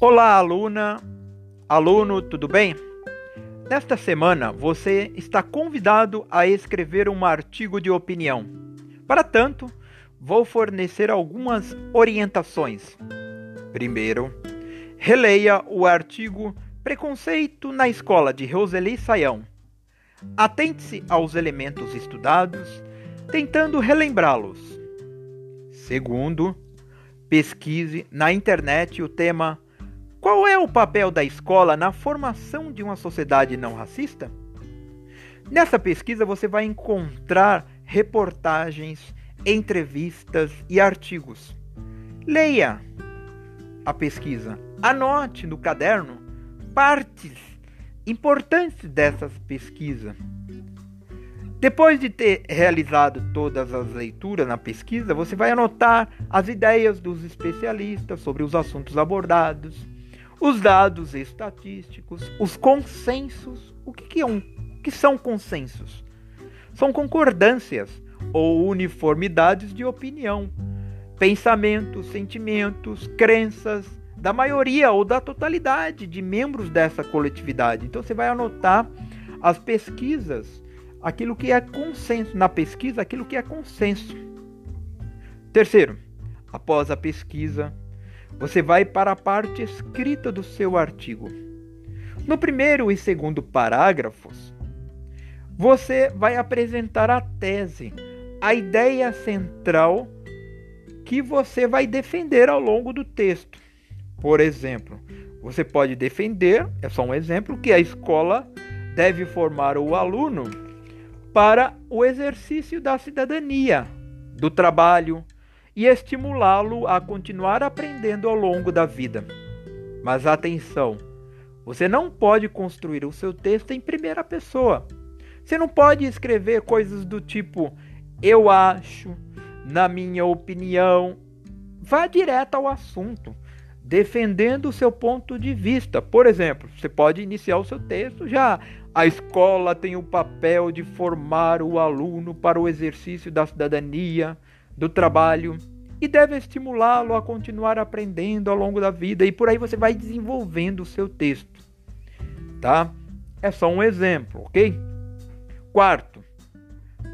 Olá, aluna, aluno, tudo bem? Nesta semana você está convidado a escrever um artigo de opinião. Para tanto, vou fornecer algumas orientações. Primeiro, releia o artigo Preconceito na Escola de Roseli Saião. Atente-se aos elementos estudados, tentando relembrá-los. Segundo, pesquise na internet o tema qual é o papel da escola na formação de uma sociedade não racista? Nessa pesquisa você vai encontrar reportagens, entrevistas e artigos. Leia a pesquisa, anote no caderno partes importantes dessas pesquisas. Depois de ter realizado todas as leituras na pesquisa, você vai anotar as ideias dos especialistas sobre os assuntos abordados os dados estatísticos, os consensos. O que, que, é um, que são consensos? São concordâncias ou uniformidades de opinião, pensamentos, sentimentos, crenças da maioria ou da totalidade de membros dessa coletividade. Então você vai anotar as pesquisas, aquilo que é consenso, na pesquisa, aquilo que é consenso. Terceiro, após a pesquisa, você vai para a parte escrita do seu artigo. No primeiro e segundo parágrafos, você vai apresentar a tese, a ideia central que você vai defender ao longo do texto. Por exemplo, você pode defender, é só um exemplo, que a escola deve formar o aluno para o exercício da cidadania, do trabalho, e estimulá-lo a continuar aprendendo ao longo da vida. Mas atenção, você não pode construir o seu texto em primeira pessoa. Você não pode escrever coisas do tipo eu acho, na minha opinião. Vá direto ao assunto, defendendo o seu ponto de vista. Por exemplo, você pode iniciar o seu texto já. A escola tem o papel de formar o aluno para o exercício da cidadania do trabalho e deve estimulá-lo a continuar aprendendo ao longo da vida e por aí você vai desenvolvendo o seu texto. Tá? É só um exemplo, ok? Quarto,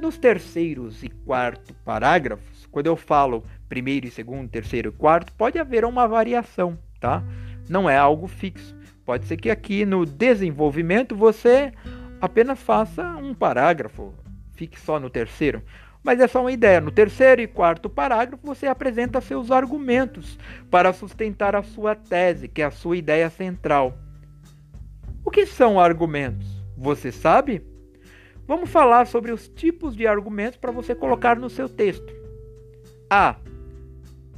nos terceiros e quarto parágrafos, quando eu falo primeiro e segundo, terceiro e quarto, pode haver uma variação, tá? Não é algo fixo. Pode ser que aqui no desenvolvimento você apenas faça um parágrafo, fique só no terceiro. Mas é só uma ideia. No terceiro e quarto parágrafo, você apresenta seus argumentos para sustentar a sua tese, que é a sua ideia central. O que são argumentos? Você sabe? Vamos falar sobre os tipos de argumentos para você colocar no seu texto. A.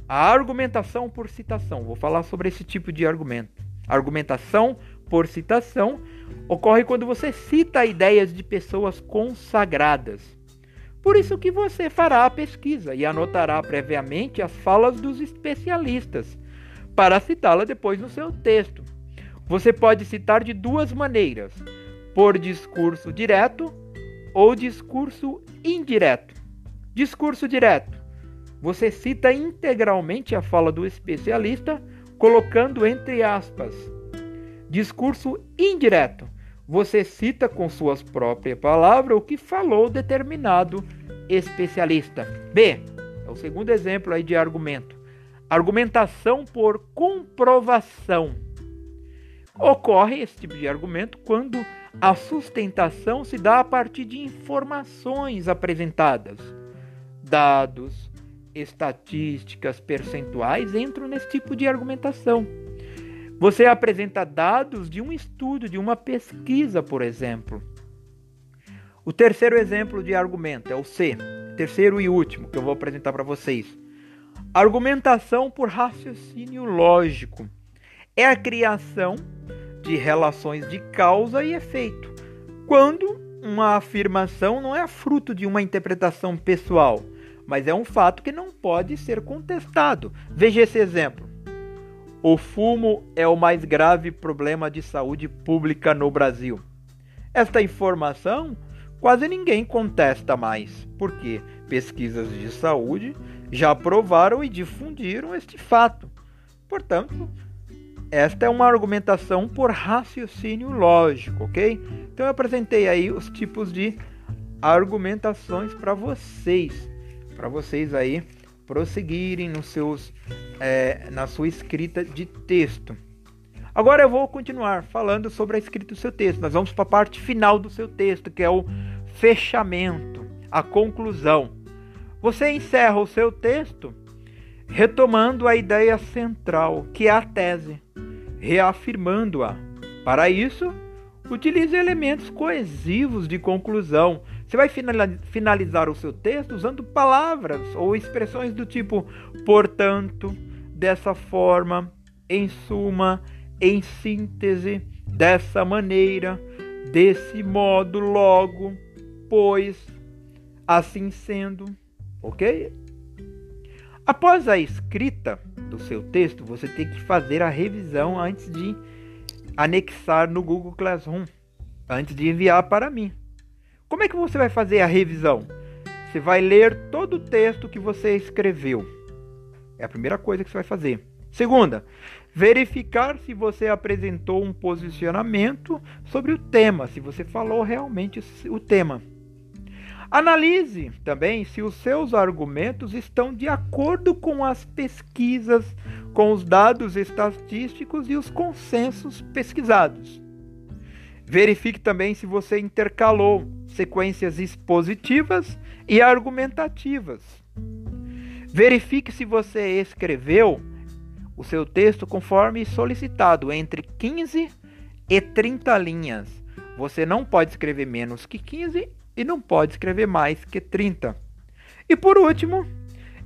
A argumentação por citação. Vou falar sobre esse tipo de argumento. Argumentação por citação ocorre quando você cita ideias de pessoas consagradas por isso que você fará a pesquisa e anotará previamente as falas dos especialistas para citá-la depois no seu texto. Você pode citar de duas maneiras: por discurso direto ou discurso indireto. Discurso direto. Você cita integralmente a fala do especialista, colocando entre aspas. Discurso indireto você cita com suas próprias palavras o que falou determinado especialista. B. É o segundo exemplo aí de argumento. Argumentação por comprovação. Ocorre esse tipo de argumento quando a sustentação se dá a partir de informações apresentadas. Dados, estatísticas, percentuais entram nesse tipo de argumentação. Você apresenta dados de um estudo, de uma pesquisa, por exemplo. O terceiro exemplo de argumento é o C, terceiro e último que eu vou apresentar para vocês. Argumentação por raciocínio lógico é a criação de relações de causa e efeito, quando uma afirmação não é fruto de uma interpretação pessoal, mas é um fato que não pode ser contestado. Veja esse exemplo. O fumo é o mais grave problema de saúde pública no Brasil. Esta informação quase ninguém contesta mais, porque pesquisas de saúde já provaram e difundiram este fato. Portanto, esta é uma argumentação por raciocínio lógico, ok? Então eu apresentei aí os tipos de argumentações para vocês, para vocês aí prosseguirem nos seus, é, na sua escrita de texto. Agora eu vou continuar falando sobre a escrita do seu texto. Nós vamos para a parte final do seu texto, que é o fechamento, a conclusão. Você encerra o seu texto retomando a ideia central, que é a tese, reafirmando-a. Para isso, utilize elementos coesivos de conclusão. Você vai finalizar o seu texto usando palavras ou expressões do tipo portanto, dessa forma, em suma, em síntese, dessa maneira, desse modo, logo, pois, assim sendo, ok? Após a escrita do seu texto, você tem que fazer a revisão antes de anexar no Google Classroom, antes de enviar para mim. Como é que você vai fazer a revisão? Você vai ler todo o texto que você escreveu. É a primeira coisa que você vai fazer. Segunda, verificar se você apresentou um posicionamento sobre o tema, se você falou realmente o tema. Analise também se os seus argumentos estão de acordo com as pesquisas, com os dados estatísticos e os consensos pesquisados. Verifique também se você intercalou sequências expositivas e argumentativas. Verifique se você escreveu o seu texto conforme solicitado, entre 15 e 30 linhas. Você não pode escrever menos que 15 e não pode escrever mais que 30. E por último,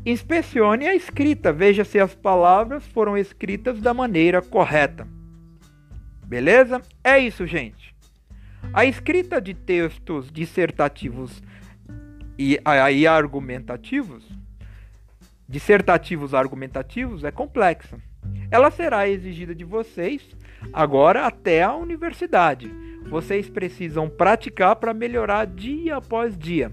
inspecione a escrita, veja se as palavras foram escritas da maneira correta. Beleza? É isso, gente. A escrita de textos dissertativos e, e argumentativos, dissertativos argumentativos, é complexa. Ela será exigida de vocês agora até a universidade vocês precisam praticar para melhorar dia após dia.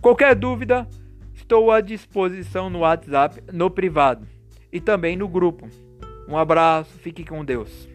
Qualquer dúvida, estou à disposição no WhatsApp, no privado e também no grupo. Um abraço, fique com Deus.